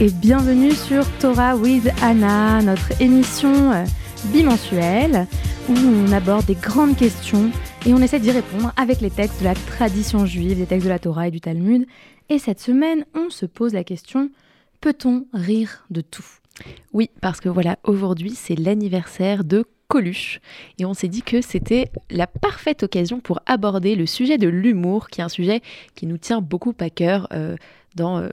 et bienvenue sur Torah with Anna, notre émission euh, bimensuelle où on aborde des grandes questions et on essaie d'y répondre avec les textes de la tradition juive, des textes de la Torah et du Talmud. Et cette semaine, on se pose la question peut-on rire de tout? Oui, parce que voilà, aujourd'hui c'est l'anniversaire de Coluche. Et on s'est dit que c'était la parfaite occasion pour aborder le sujet de l'humour, qui est un sujet qui nous tient beaucoup à cœur euh, dans euh,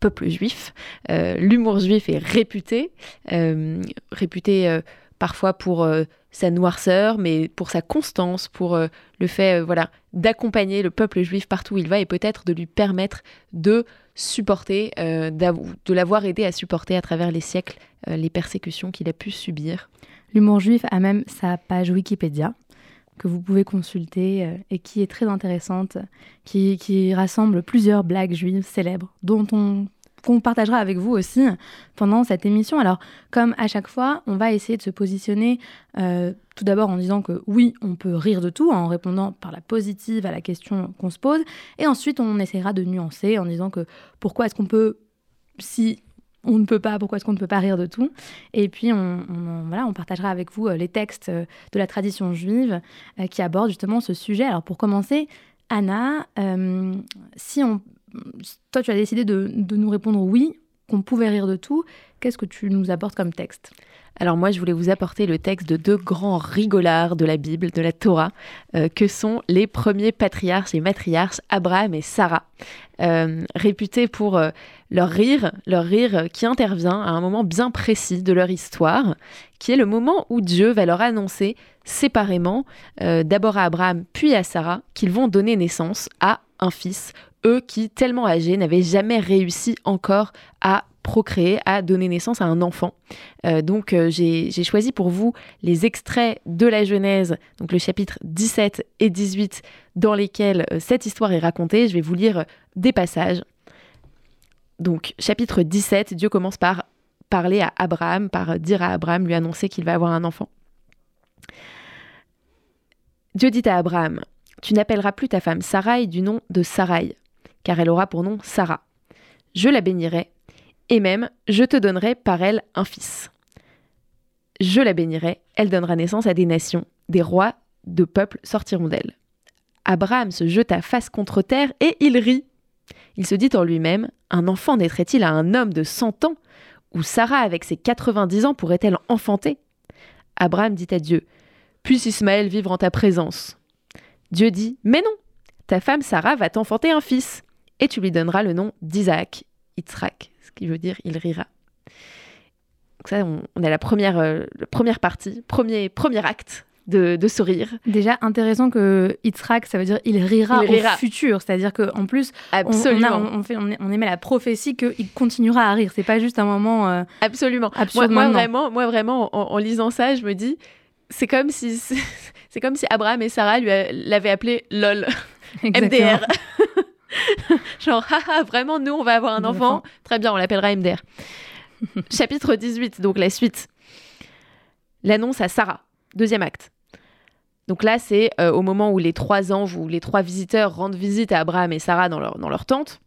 peuple juif. Euh, l'humour juif est réputé, euh, réputé euh, parfois pour sa noirceur, mais pour sa constance, pour le fait voilà, d'accompagner le peuple juif partout où il va et peut-être de lui permettre de supporter, de l'avoir aidé à supporter à travers les siècles les persécutions qu'il a pu subir. L'humour juif a même sa page Wikipédia que vous pouvez consulter et qui est très intéressante, qui, qui rassemble plusieurs blagues juives célèbres dont on qu'on partagera avec vous aussi pendant cette émission. Alors, comme à chaque fois, on va essayer de se positionner euh, tout d'abord en disant que oui, on peut rire de tout, en répondant par la positive à la question qu'on se pose, et ensuite on essaiera de nuancer en disant que pourquoi est-ce qu'on peut, si on ne peut pas, pourquoi est-ce qu'on ne peut pas rire de tout? Et puis, on, voilà, on partagera avec vous euh, les textes euh, de la tradition juive qui abordent justement ce sujet. Alors, pour commencer, Anna, si on toi, tu as décidé de, nous répondre oui, qu'on pouvait rire de tout. Qu'est-ce que tu nous apportes comme texte alors moi, je voulais vous apporter le texte de deux grands rigolards de la Bible, de la Torah, euh, que sont les premiers patriarches et matriarches, Abraham et Sarah, euh, réputés pour euh, leur rire, leur rire qui intervient à un moment bien précis de leur histoire, qui est le moment où Dieu va leur annoncer séparément, d'abord à Abraham puis à Sarah, qu'ils vont donner naissance à un fils eux qui, tellement âgés, n'avaient jamais réussi encore à procréer, à donner naissance à un enfant. Euh, donc euh, j'ai choisi pour vous les extraits de la Genèse, donc le chapitre 17 et 18, dans lesquels euh, cette histoire est racontée. Je vais vous lire des passages. Donc chapitre 17, Dieu commence par parler à Abraham, par dire à Abraham, lui annoncer qu'il va avoir un enfant. Dieu dit à Abraham, Tu n'appelleras plus ta femme Sarai du nom de Sarai, car elle aura pour nom Sarah. Je la bénirai, et même je te donnerai par elle un fils. Je la bénirai, elle donnera naissance à des nations, des rois de peuples sortiront d'elle. Abraham se jeta face contre terre et il rit. Il se dit en lui-même Un enfant naîtrait-il à un homme de cent ans Ou Sarah, avec ses quatre-vingt-dix ans, pourrait-elle enfanter? Abraham dit à Dieu Puisse Ismaël vivre en ta présence. Dieu dit Mais non Ta femme Sarah va t'enfanter un fils et tu lui donneras le nom d'Isaac, Yitzhak, ce qui veut dire il rira. Donc ça, on, a la première, euh, première partie, premier, premier acte de, de, sourire. Déjà intéressant que Yitzhak, ça veut dire il rira, au futur, c'est-à-dire qu'en plus, Absolument. On, on, fait, on, émet la prophétie qu'il continuera à rire. C'est pas juste un moment. Euh, Absolument. Moi, vraiment, moi vraiment, en, lisant ça, je me dis, c'est comme si c'est comme si Abraham et Sarah lui l'avaient appelé lol, MDR. Genre, haha, vraiment, nous, on va avoir un enfant. Très bien, on l'appellera MDR. Chapitre 18, donc la suite. L'annonce à Sarah, deuxième acte. Donc là, c'est euh, au moment où les trois anges ou les trois visiteurs rendent visite à Abraham et Sarah dans leur, dans leur tente.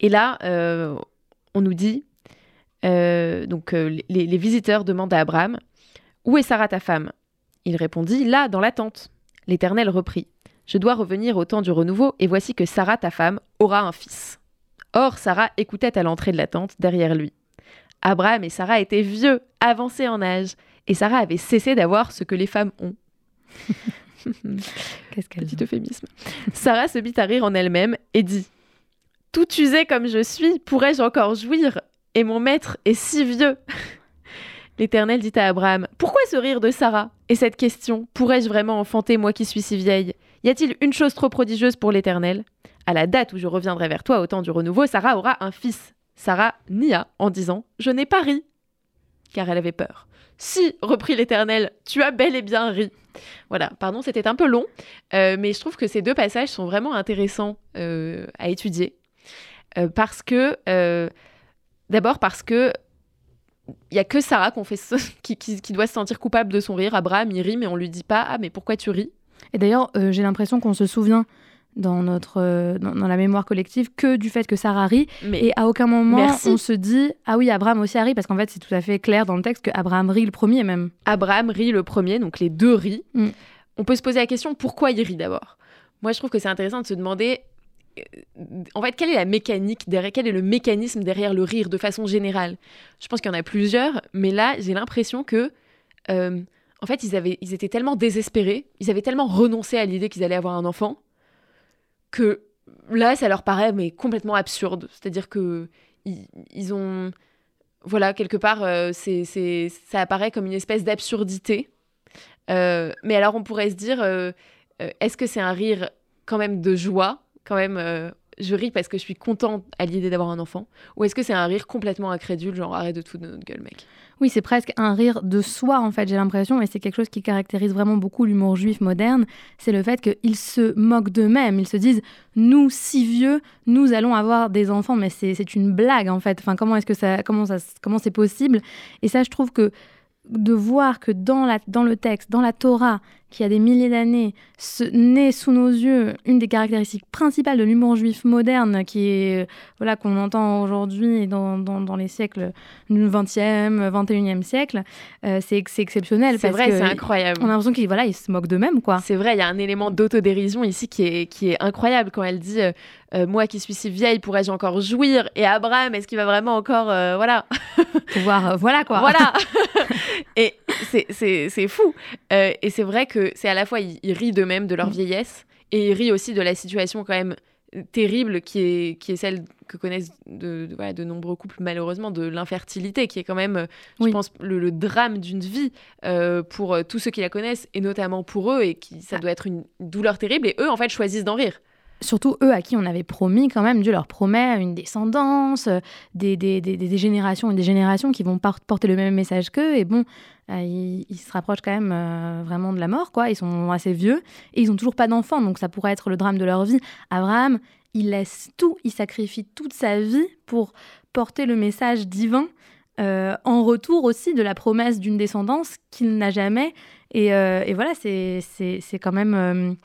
Et là, euh, on nous dit, euh, donc les, les visiteurs demandent à Abraham, Où est Sarah ta femme? Il répondit, Là, dans la tente. L'Éternel reprit, je dois revenir au temps du renouveau, et voici que Sarah, ta femme, aura un fils. Or, Sarah écoutait à l'entrée de la tente, derrière lui. Abraham et Sarah étaient vieux, avancés en âge, et Sarah avait cessé d'avoir ce que les femmes ont. Qu'est-ce qu'elle dit? euphémisme. Sarah se mit à rire en elle-même et dit Tout usé comme je suis, pourrais-je encore jouir? Et mon maître est si vieux L'Éternel dit à Abraham Pourquoi ce rire de Sarah? Et cette question Pourrais-je vraiment enfanter moi qui suis si vieille? Y a-t-il une chose trop prodigieuse pour l'Éternel? À la date où je reviendrai vers toi au temps du renouveau, Sarah aura un fils. Sarah nia en disant Je n'ai pas ri, car elle avait peur. Si, reprit l'Éternel, tu as bel et bien ri. Voilà, pardon, c'était un peu long, euh, mais je trouve que ces deux passages sont vraiment intéressants euh, à étudier. Euh, parce que, d'abord parce que il n'y a que Sarah qui, doit se sentir coupable de son rire. Abraham, il rit, mais on lui dit pas Ah, mais pourquoi tu ris? Et d'ailleurs, euh, j'ai l'impression qu'on se souvient dans notre dans, la mémoire collective que du fait que Sarah rit. et à aucun moment on se dit ah oui Abraham aussi a ri parce qu'en fait c'est tout à fait clair dans le texte que Abraham rit le premier même. Abraham rit le premier, donc les deux rient. Mm. On peut se poser la question pourquoi il rit d'abord? Moi je trouve que c'est intéressant de se demander en fait, quelle est la mécanique derrière, quel est le mécanisme derrière le rire de façon générale? Je pense qu'il y en a plusieurs, mais là, j'ai l'impression que, euh, en fait, ils, avaient, ils étaient tellement désespérés, ils avaient tellement renoncé à l'idée qu'ils allaient avoir un enfant, que là, ça leur paraît mais complètement absurde. C'est-à-dire que ils, ont, voilà, quelque part, euh, c'est, ça apparaît comme une espèce d'absurdité. Euh, mais alors, on pourrait se dire, est-ce que c'est un rire quand même de joie quand même, euh, je ris parce que je suis contente à l'idée d'avoir un enfant Ou est-ce que c'est un rire complètement incrédule, genre arrête de tout de notre gueule, mec? Oui, c'est presque un rire de soi, en fait, j'ai l'impression, et c'est quelque chose qui caractérise vraiment beaucoup l'humour juif moderne, c'est le fait qu'ils se moquent d'eux-mêmes. Ils se disent, nous, si vieux, nous allons avoir des enfants, mais c'est une blague, en fait. Enfin, comment est-ce que ça, comment ça, comment c'est possible? Et ça, je trouve que de voir que dans, la, dans le texte, dans la Torah, qui a des milliers d'années, naît sous nos yeux une des caractéristiques principales de l'humour juif moderne, qui est voilà qu'on entend aujourd'hui dans, dans, les siècles du 20e, 21e siècle, euh, c'est exceptionnel. C'est vrai, c'est incroyable. On a l'impression qu'ils voilà, ils se moquent d'eux-mêmes. quoi. C'est vrai, il y a un élément d'autodérision ici qui est, qui est incroyable quand elle dit euh, euh, Moi qui suis si vieille, pourrais-je encore jouir? Et Abraham, est-ce qu'il va vraiment encore. voilà. Pouvoir. voilà quoi. Voilà. et c'est fou. et c'est vrai que c'est à la fois, ils, rient d'eux-mêmes, de leur mm. vieillesse, et ils rient aussi de la situation quand même terrible qui est, qui est celle que connaissent de, de, nombreux couples malheureusement de l'infertilité qui est quand même je pense le, drame d'une vie euh, pour euh, tous ceux qui la connaissent et notamment pour eux et qui ça ah. doit être une douleur terrible et eux en fait choisissent d'en rire surtout eux à qui on avait promis quand même, Dieu leur promet une descendance, euh, des, des, des, générations et des générations qui vont porter le même message qu'eux. Et bon, euh, ils, se rapprochent quand même euh, vraiment de la mort, quoi. Ils sont assez vieux et ils n'ont toujours pas d'enfants, donc ça pourrait être le drame de leur vie. Abraham, il laisse tout, il sacrifie toute sa vie pour porter le message divin. en retour aussi de la promesse d'une descendance qu'il n'a jamais. Et, et voilà, c'est quand même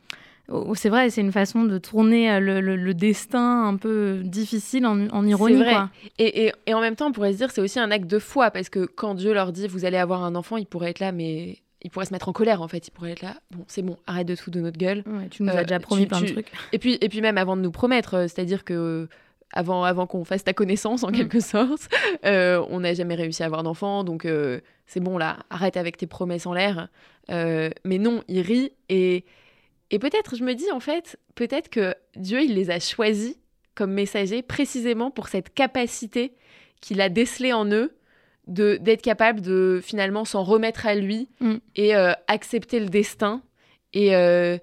c'est vrai, c'est une façon de tourner euh, le, destin un peu difficile en, ironie. Vrai. Et, en même temps, on pourrait se dire c'est aussi un acte de foi, parce que quand Dieu leur dit vous allez avoir un enfant, il pourrait être là, mais il pourrait se mettre en colère en fait. Il pourrait être là, bon, c'est bon, arrête de tout de notre gueule. tu nous as déjà promis plein de trucs. Et puis, et puis même avant de nous promettre, euh, c'est-à-dire que avant, avant qu'on fasse ta connaissance en mm. quelque sorte, euh, on n'a jamais réussi à avoir d'enfant, donc c'est bon là, arrête avec tes promesses en l'air. mais non, il rit et et peut-être, je me dis en fait, peut-être que Dieu, il les a choisis comme messagers précisément pour cette capacité qu'il a décelée en eux de d'être capable de finalement s'en remettre à lui mm. et euh, accepter le destin et, euh,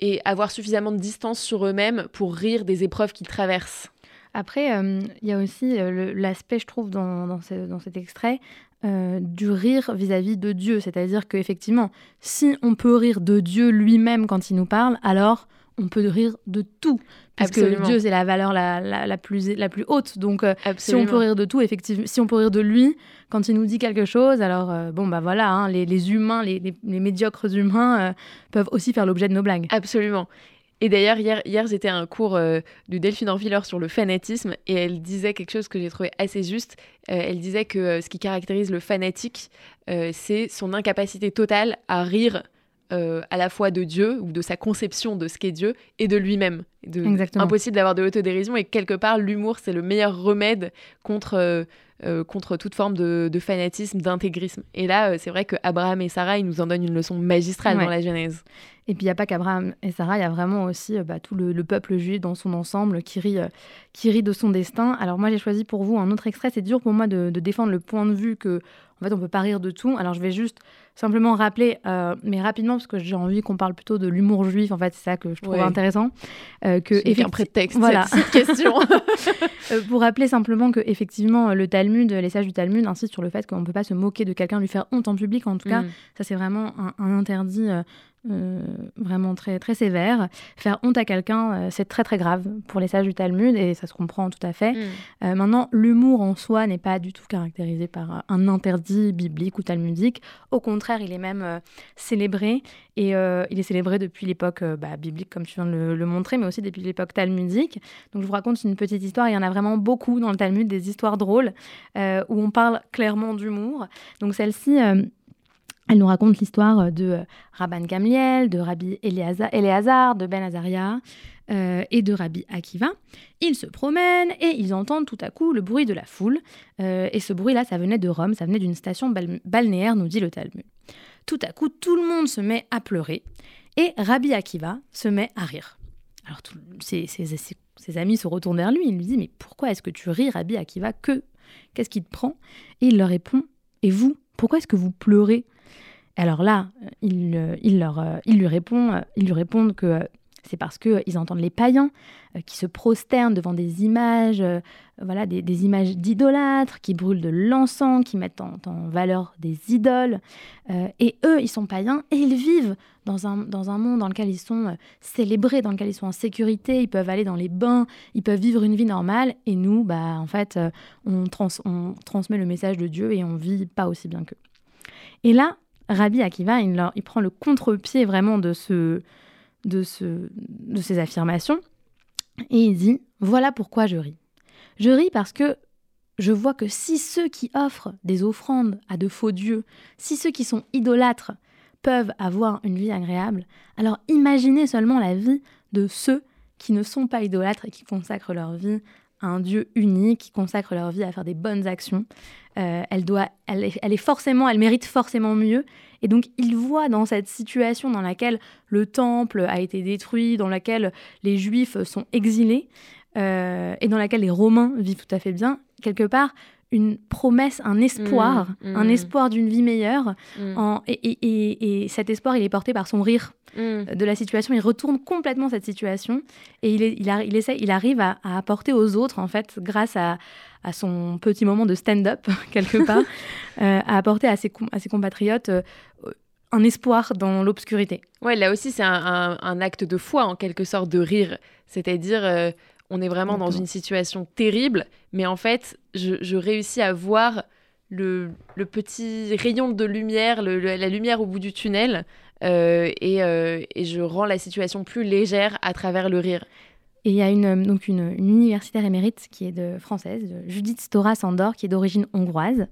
et avoir suffisamment de distance sur eux-mêmes pour rire des épreuves qu'ils traversent. Après, euh, il y a aussi l'aspect, je trouve, dans, dans, dans, cet extrait, euh, du rire vis-à-vis de Dieu. C'est-à-dire qu'effectivement, si on peut rire de Dieu lui-même quand il nous parle, alors on peut rire de tout. Parce que Dieu, c'est la valeur la, la, plus, la plus haute. Donc, euh, si on peut rire de tout, effectivement, si on peut rire de lui quand il nous dit quelque chose, alors, euh, bon, bah voilà, hein, les, humains, les, médiocres humains peuvent aussi faire l'objet de nos blagues. Absolument. Et d'ailleurs, hier, hier j'étais à un cours euh, de Delphine Orviller sur le fanatisme et elle disait quelque chose que j'ai trouvé assez juste. Euh, elle disait que euh, ce qui caractérise le fanatique, c'est son incapacité totale à rire à la fois de Dieu ou de sa conception de ce qu'est Dieu et de lui-même. Impossible d'avoir de l'autodérision et quelque part, l'humour, c'est le meilleur remède contre, contre toute forme de, fanatisme, d'intégrisme. Et là, c'est vrai que Abraham et Sarah, ils nous en donnent une leçon magistrale dans la Genèse. Et puis il n'y a pas qu'Abraham et Sarah, il y a vraiment aussi euh, bah, tout le, peuple juif dans son ensemble qui rit, euh, qui rit de son destin. Alors moi j'ai choisi pour vous un autre extrait. C'est dur pour moi de, défendre le point de vue que en fait on peut pas rire de tout. Alors je vais juste simplement rappeler, euh, mais rapidement parce que j'ai envie qu'on parle plutôt de l'humour juif. En fait c'est ça que je trouve intéressant. que c'est un prétexte voilà. cette, question. pour rappeler simplement que effectivement le Talmud, les sages du Talmud insistent sur le fait qu'on ne peut pas se moquer de quelqu'un, lui faire honte en public. En tout cas, mm. ça c'est vraiment un, interdit euh, vraiment très, très sévère. Faire honte à quelqu'un, euh, c'est très très grave pour les sages du Talmud et ça se comprend tout à fait. Mm. maintenant, l'humour en soi n'est pas du tout caractérisé par un interdit biblique ou talmudique. Au contraire, il est même célébré et il est célébré depuis l'époque bah, biblique, comme tu viens de le, le, montrer, mais aussi depuis l'époque talmudique. Donc je vous raconte une petite histoire. Il y en a vraiment beaucoup dans le Talmud, des histoires drôles où on parle clairement d'humour. Donc celle-ci elle nous raconte l'histoire de euh, Rabban Gamliel, de Rabbi Eleazar, de Ben Azaria euh, et de Rabbi Akiva. Ils se promènent et ils entendent tout à coup le bruit de la foule. Euh, et ce bruit-là, ça venait de Rome, ça venait d'une station balnéaire, nous dit le Talmud. Tout à coup, tout le monde se met à pleurer et Rabbi Akiva se met à rire. Alors ses, amis se retournent vers lui, il lui dit Mais pourquoi est-ce que tu ris, Rabbi Akiva? Que? Qu'est-ce qui te prend? Et il leur répond Et vous, pourquoi est-ce que vous pleurez? Alors là, il, euh, leur, euh, il lui répond, euh, ils lui répondent que c'est parce qu'ils entendent les païens qui se prosternent devant des images, voilà, des, images d'idolâtres, qui brûlent de l'encens, qui mettent en, valeur des idoles. et eux, ils sont païens et ils vivent dans un, dans un monde dans lequel ils sont célébrés, dans lequel ils sont en sécurité, ils peuvent aller dans les bains, ils peuvent vivre une vie normale. Et nous, bah, en fait, on, on transmet le message de Dieu et on vit pas aussi bien qu'eux. Et là, Rabbi Akiva, il, prend le contre-pied vraiment de, de, ce, de ces affirmations et il dit Voilà pourquoi je ris. Je ris parce que je vois que si ceux qui offrent des offrandes à de faux dieux, si ceux qui sont idolâtres peuvent avoir une vie agréable, alors imaginez seulement la vie de ceux qui ne sont pas idolâtres et qui consacrent leur vie un Dieu unique, qui consacrent leur vie à faire des bonnes actions. Euh, elle, doit, elle est, forcément, elle mérite forcément mieux. Et donc, il voit dans cette situation dans laquelle le temple a été détruit, dans laquelle les Juifs sont exilés, euh, et dans laquelle les Romains vivent tout à fait bien, quelque part, une promesse, un espoir, mmh, mmh. un espoir d'une vie meilleure. Mmh. En, et, cet espoir, il est porté par son rire de la situation. Il retourne complètement cette situation et il, il, il, essaie, il arrive à, apporter aux autres, en fait, grâce à, à son petit moment de stand-up, quelque part, euh, à apporter à ses, à ses compatriotes euh, un espoir dans l'obscurité. Ouais, là aussi, c'est un, un, acte de foi, en quelque sorte, de rire. C'est-à-dire, euh, on est vraiment dans une situation terrible, mais en fait, je, réussis à voir le, petit rayon de lumière, la lumière au bout du tunnel, euh, euh, et, je rends la situation plus légère à travers le rire. Et il y a une, donc une, universitaire émérite qui est de française, Judith Stora Sandor, qui est d'origine hongroise,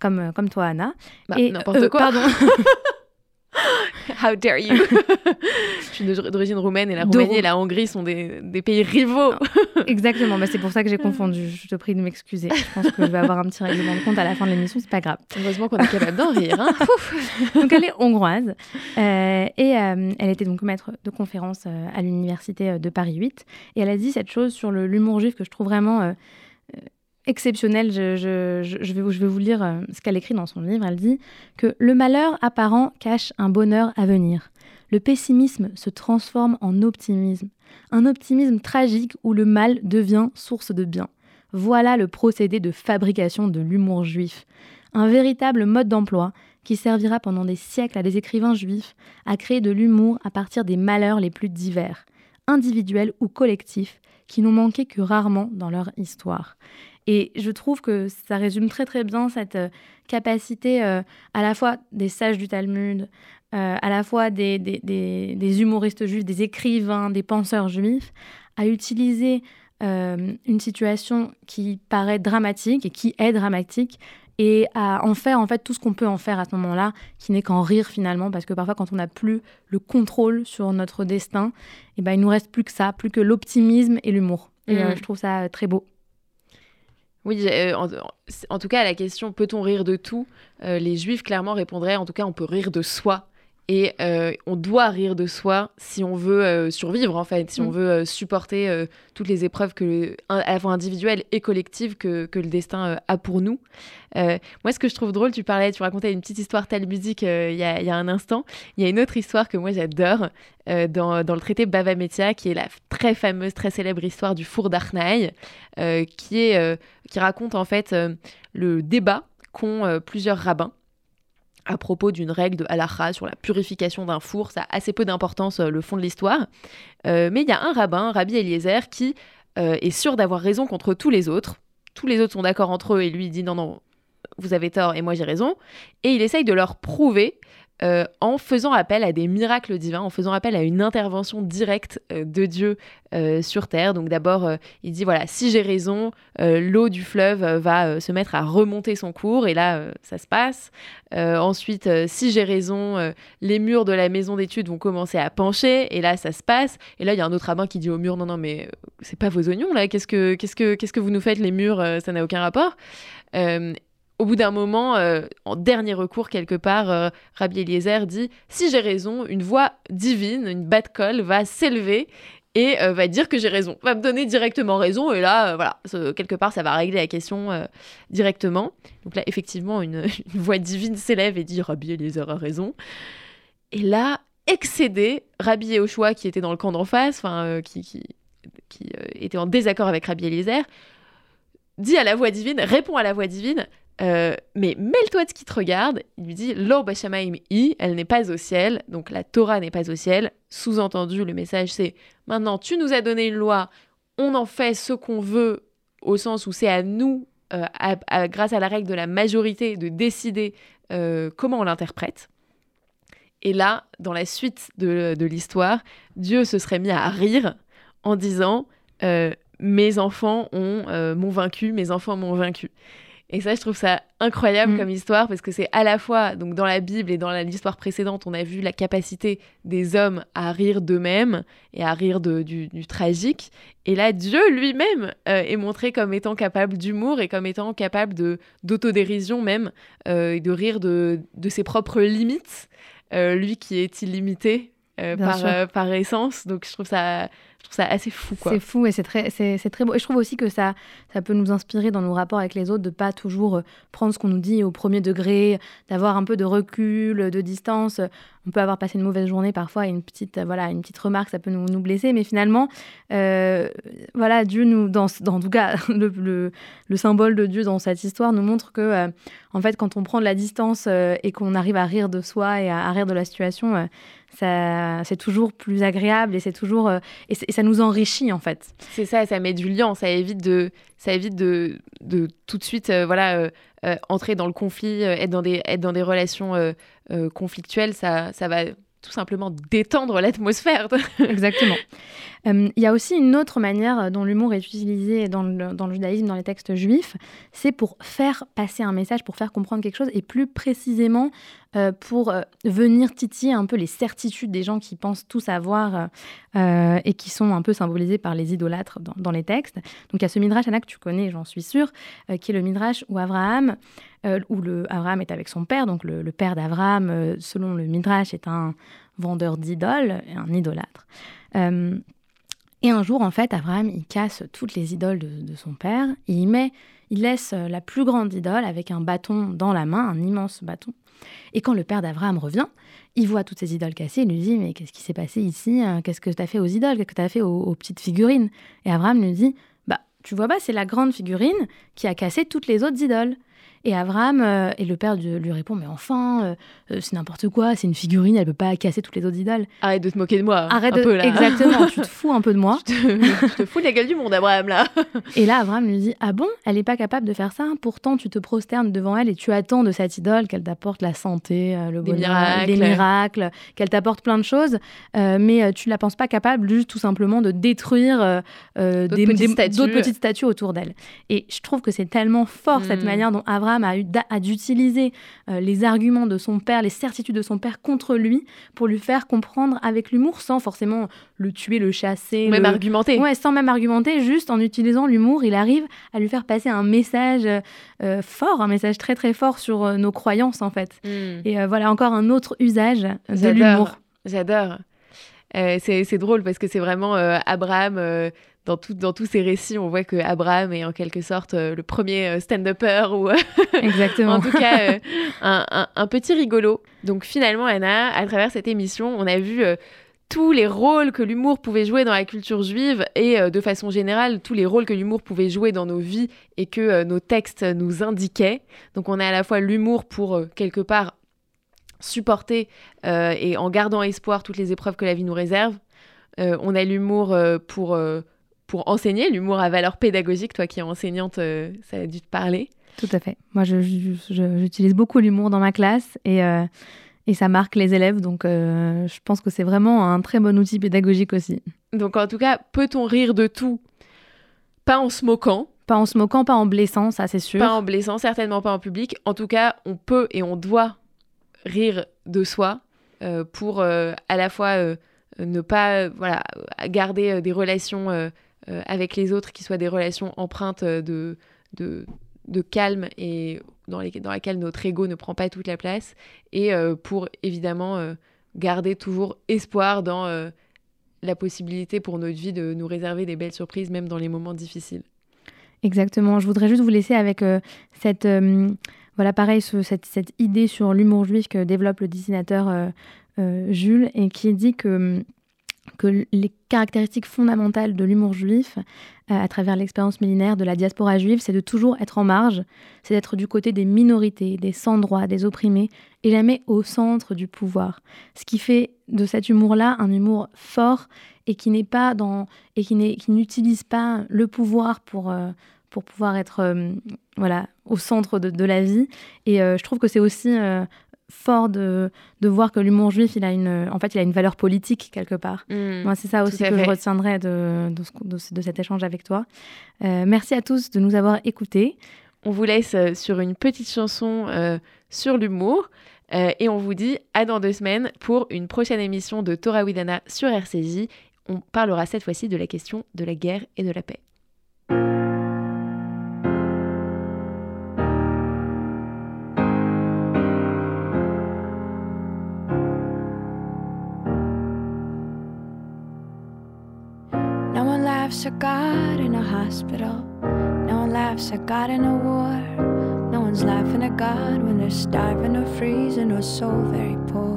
comme, comme toi, Anna. Bah, n'importe euh, quoi. Pardon. How dare you Je suis d'origine roumaine et la Roumanie et la Hongrie sont des, des pays rivaux. Exactement, bah c'est pour ça que j'ai confondu. Je te prie de m'excuser. Je pense que je vais avoir un petit règlement de compte à la fin de l'émission, c'est pas grave. Heureusement qu'on est capable d'en rire. Hein. donc elle est hongroise euh, et euh, elle était donc maître de conférence euh, à l'université de Paris 8 et elle a dit cette chose sur l'humour juif que je trouve vraiment exceptionnelle. Je, vais, vais vous lire euh, ce qu'elle écrit dans son livre. Elle dit que le malheur apparent cache un bonheur à venir. Le pessimisme se transforme en optimisme. Un optimisme tragique où le mal devient source de bien. Voilà le procédé de fabrication de l'humour juif. Un véritable mode d'emploi qui servira pendant des siècles à des écrivains juifs à créer de l'humour à partir des malheurs les plus divers, individuels ou collectifs, qui n'ont manqué que rarement dans leur histoire. Et je trouve que ça résume très très bien cette euh, capacité euh, à la fois des sages du Talmud, euh, à la fois des, des, humoristes juifs, des écrivains, des penseurs juifs, à utiliser une situation qui paraît dramatique et qui est dramatique et à en faire en fait tout ce qu'on peut en faire à ce moment-là, qui n'est qu'en rire finalement, parce que parfois quand on n'a plus le contrôle sur notre destin, et eh ben, il nous reste plus que ça, plus que l'optimisme et l'humour. Et mmh. je trouve ça très beau. Oui, euh, en, tout cas, à la question peut-on rire de tout? Euh, Les juifs clairement répondraient en tout cas, on peut rire de soi. Et euh, on doit rire de soi si on veut survivre, en fait, si on mm. veut supporter toutes les épreuves que, à la fois individuelles et collectives que, que le destin a pour nous. moi, ce que je trouve drôle, tu parlais, tu racontais une petite histoire telle musique il y, a, y, a un instant. Il y a une autre histoire que moi j'adore dans, dans, le traité Bava Metia, qui est la très fameuse, très célèbre histoire du four d'Arnaï, qui est qui raconte en fait euh, le débat qu'ont euh, plusieurs rabbins à propos d'une règle de halacha sur la purification d'un four. Ça a assez peu d'importance, le fond de l'histoire. mais il y a un rabbin, Rabbi Eliezer, qui est sûr d'avoir raison contre tous les autres. Tous les autres sont d'accord entre eux et lui dit non, non, vous avez tort et moi j'ai raison. Et il essaye de leur prouver euh, en faisant appel à des miracles divins, en faisant appel à une intervention directe euh, de Dieu euh, sur Terre. Donc d'abord, il dit, voilà, si j'ai raison, l'eau du fleuve va se mettre à remonter son cours, et là, ça se passe. ensuite, si j'ai raison, les murs de la maison d'études vont commencer à pencher, et là, ça se passe. Et là, il y a un autre rabbin qui dit au mur, non, non, mais c'est pas vos oignons, là, qu'est-ce que, qu'est-ce que, qu'est-ce que vous nous faites, les murs, ça n'a aucun rapport au bout d'un moment, euh, en dernier recours quelque part, euh, Rabbi Eliezer dit Si j'ai raison, une voix divine, une bad call va s'élever et euh, va dire que j'ai raison, va me donner directement raison. Et là, voilà, quelque part, ça va régler la question directement. Donc là, effectivement, une, voix divine s'élève et dit Rabbi Eliezer a raison. Et là, excédé, Rabbi Yehoshua, qui était dans le camp d'en face, qui, qui était en désaccord avec Rabbi Eliezer, dit à la voix divine, répond à la voix divine euh, mais mêle-toi de ce qui te regarde. Il lui dit Lo i, elle n'est pas au ciel, donc la Torah n'est pas au ciel. Sous-entendu, le message c'est maintenant tu nous as donné une loi, on en fait ce qu'on veut, au sens où c'est à nous, euh, grâce à la règle de la majorité, de décider euh, comment on l'interprète. Et là, dans la suite de, de l'histoire, Dieu se serait mis à rire en disant Mes enfants ont m'ont vaincu, mes enfants m'ont vaincu. Et ça, je trouve ça incroyable mm. comme histoire parce que c'est à la fois, donc dans la Bible et dans l'histoire précédente, on a vu la capacité des hommes à rire d'eux-mêmes et à rire de, du, tragique. Et là, Dieu lui-même euh, est montré comme étant capable d'humour et comme étant capable de d'autodérision même, euh, et de rire de, de, ses propres limites. Euh, lui qui est illimité par, par essence. Donc je trouve ça trouve ça assez fou. C'est fou et c'est très, très beau. Et je trouve aussi que ça, ça peut nous inspirer dans nos rapports avec les autres de pas toujours euh, prendre ce qu'on nous dit au premier degré, d'avoir un peu de recul, de distance. On peut avoir passé une mauvaise journée parfois et une petite, voilà, une petite remarque, ça peut nous, blesser. Mais finalement, euh, voilà, Dieu nous, dans, dans en tout cas, le, le, symbole de Dieu dans cette histoire nous montre que, euh, en fait, quand on prend de la distance et qu'on arrive à rire de soi et à, rire de la situation, c'est toujours plus agréable et c'est toujours euh, et, ça nous enrichit en fait. C'est ça, ça met du lien, ça évite de ça évite de, de tout de suite euh, voilà euh, entrer dans le conflit, être dans des être dans des relations conflictuelles, ça ça va tout simplement détendre l'atmosphère. Exactement. Euh, il y a aussi une autre manière dont l'humour est utilisé dans le, dans le, judaïsme, dans les textes juifs, c'est pour faire passer un message, pour faire comprendre quelque chose, et plus précisément euh, pour euh, venir titiller un peu les certitudes des gens qui pensent tout savoir et qui sont un peu symbolisés par les idolâtres dans, les textes. Donc il y a ce midrash, Anna, que tu connais, j'en suis sûre, qui est le midrash où Abraham, où le, Abraham est avec son père, donc le, père d'Abraham, selon le midrash, est un vendeur d'idoles, un idolâtre. Et un jour, en fait, Abraham, il casse toutes les idoles de, son père. Et il met, il laisse la plus grande idole avec un bâton dans la main, un immense bâton. Et quand le père d'Abraham revient, il voit toutes ces idoles cassées. Il lui dit Mais qu'est-ce qui s'est passé ici Qu'est-ce que tu as fait aux idoles? Qu'est-ce que tu as fait aux, petites figurines? Et Abraham lui dit Bah, tu vois pas, c'est la grande figurine qui a cassé toutes les autres idoles. Et Abraham, euh, et le père lui répond, mais enfin, euh, euh, c'est n'importe quoi, c'est une figurine, elle peut pas casser toutes les autres idoles. Arrête de te moquer de moi. Arrête un de... Peu, là. Exactement, tu te fous un peu de moi. je, te, te, fous de la gueule du monde, Abraham, là. et là, Abraham lui dit, ah bon, elle n'est pas capable de faire ça, pourtant tu te prosternes devant elle et tu attends de cette idole qu'elle t'apporte la santé, le bonheur, miracles. les miracles, qu'elle t'apporte plein de choses, mais tu ne la penses pas capable juste tout simplement de détruire d'autres petites, petites, statues autour d'elle. Et je trouve que c'est tellement fort cette hmm. manière dont A eu a dû utiliser euh, les arguments de son père, les certitudes de son père contre lui pour lui faire comprendre avec l'humour sans forcément le tuer, le chasser. Même argumenter. Ouais, sans même argumenter, juste en utilisant l'humour, il arrive à lui faire passer un message euh, fort, un message très très fort sur euh, nos croyances en fait. Hmm. Et voilà encore un autre usage de l'humour. J'adore. c'est drôle parce que c'est vraiment Abraham dans, dans tous ces récits, on voit que Abraham est en quelque sorte euh, le premier euh, stand-upper ou Exactement. en tout cas euh, un, petit rigolo. Donc finalement, Anna, à travers cette émission, on a vu tous les rôles que l'humour pouvait jouer dans la culture juive et de façon générale tous les rôles que l'humour pouvait jouer dans nos vies et que nos textes nous indiquaient. Donc on a à la fois l'humour pour quelque part supporter et en gardant espoir toutes les épreuves que la vie nous réserve. on a l'humour pour, pour enseigner, l'humour à valeur pédagogique. Toi qui es enseignante, ça a dû te parler. Tout à fait. Moi, j'utilise beaucoup l'humour dans ma classe et, et ça marque les élèves. Donc, je pense que c'est vraiment un très bon outil pédagogique aussi. Donc, en tout cas, peut-on rire de tout? Pas en se moquant, pas en se moquant, pas en blessant, ça c'est sûr. Pas en blessant, certainement pas en public. En tout cas, on peut et on doit rire de soi euh, pour euh, à la fois euh, ne pas voilà, garder des relations avec les autres qui soient des relations empreintes de, de, de calme et dans, les, dans lesquelles notre ego ne prend pas toute la place et pour évidemment garder toujours espoir dans la possibilité pour notre vie de nous réserver des belles surprises même dans les moments difficiles. Exactement. Je voudrais juste vous laisser avec euh, cette, euh, voilà, pareil, cette, cette, idée sur l'humour juif que développe le dessinateur euh, Jules et qui dit que que les caractéristiques fondamentales de l'humour juif, à travers l'expérience millénaire de la diaspora juive, c'est de toujours être en marge, c'est d'être du côté des minorités, des sans-droits, des opprimés, et jamais au centre du pouvoir. Ce qui fait de cet humour-là un humour fort et qui n'est pas dans et qui n'utilise pas le pouvoir pour pour pouvoir être euh, voilà, au centre de, la vie. Et euh, je trouve que c'est aussi euh, fort de, de, voir que l'humour juif, il a une, en fait, il a une valeur politique quelque part. Mmh, Moi, c'est ça aussi que je retiendrai de, de, cet échange avec toi. merci à tous de nous avoir écoutés. On vous laisse sur une petite chanson sur l'humour. et on vous dit à dans deux semaines pour une prochaine émission de Torah Widana sur RCJ. On parlera cette fois-ci de la question de la guerre et de la paix. Laughs at God in a hospital. No one laughs at God in a war. No one's laughing at God when they're starving or freezing or so very poor.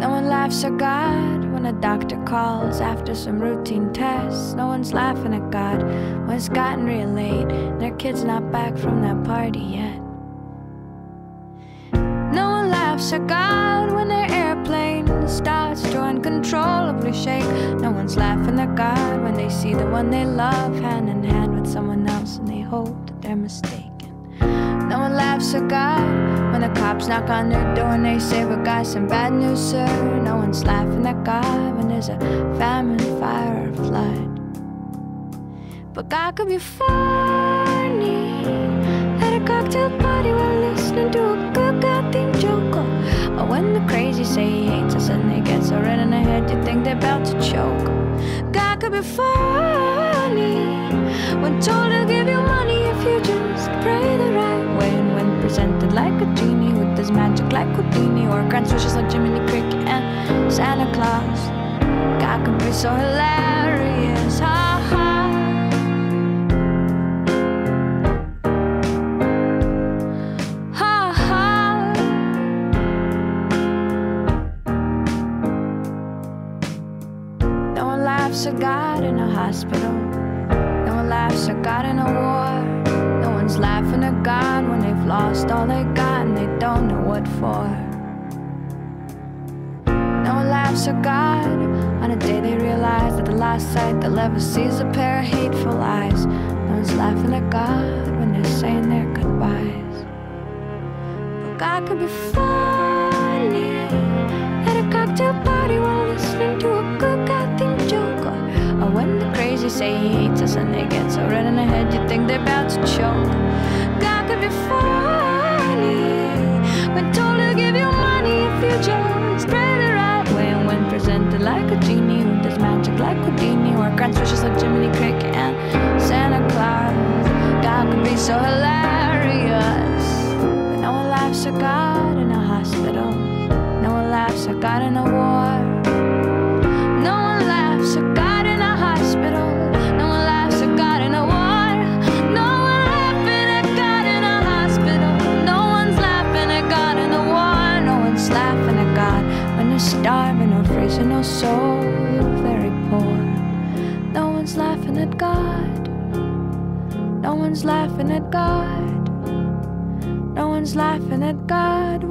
No one laughs at God when a doctor calls after some routine tests. No one's laughing at God when it's gotten real late and their kid's not back from that party yet. No one laughs at God shake. No one's laughing at God when they see the one they love hand in hand with someone else and they hope that they're mistaken. No one laughs at God when the cops knock on their door and they say, We got some bad news, sir. No one's laughing at God when there's a famine, fire, or flood. But God could be funny at a cocktail party while listening to a good God joke. When the crazy say he hates us and they get so red in the head you think they're about to choke. God could be funny when told to give you money if you just pray the right way. And when presented like a genie with his magic like Houdini or grants wishes like Jiminy Cricket and Santa Claus. God could be so hilarious. Laughs at God in a hospital. No one laughs at God in a war. No one's laughing at God when they've lost all they got and they don't know what for. No one laughs at God on a day they realize that the last sight they'll ever see is a pair of hateful eyes. No one's laughing at God when they're saying their goodbyes. But God could be funny at a cocktail party say he hates us and they get so red in the head you think they're about to choke. God could be funny when told to give you money if you just pray the right way. And when presented like a genie who does magic like Houdini or grants wishes like Jiminy Cricket and Santa Claus, God could be so hilarious. But no one laughs at God in a hospital. No one laughs at God in a war. No one's laughing at God. No one's laughing at God,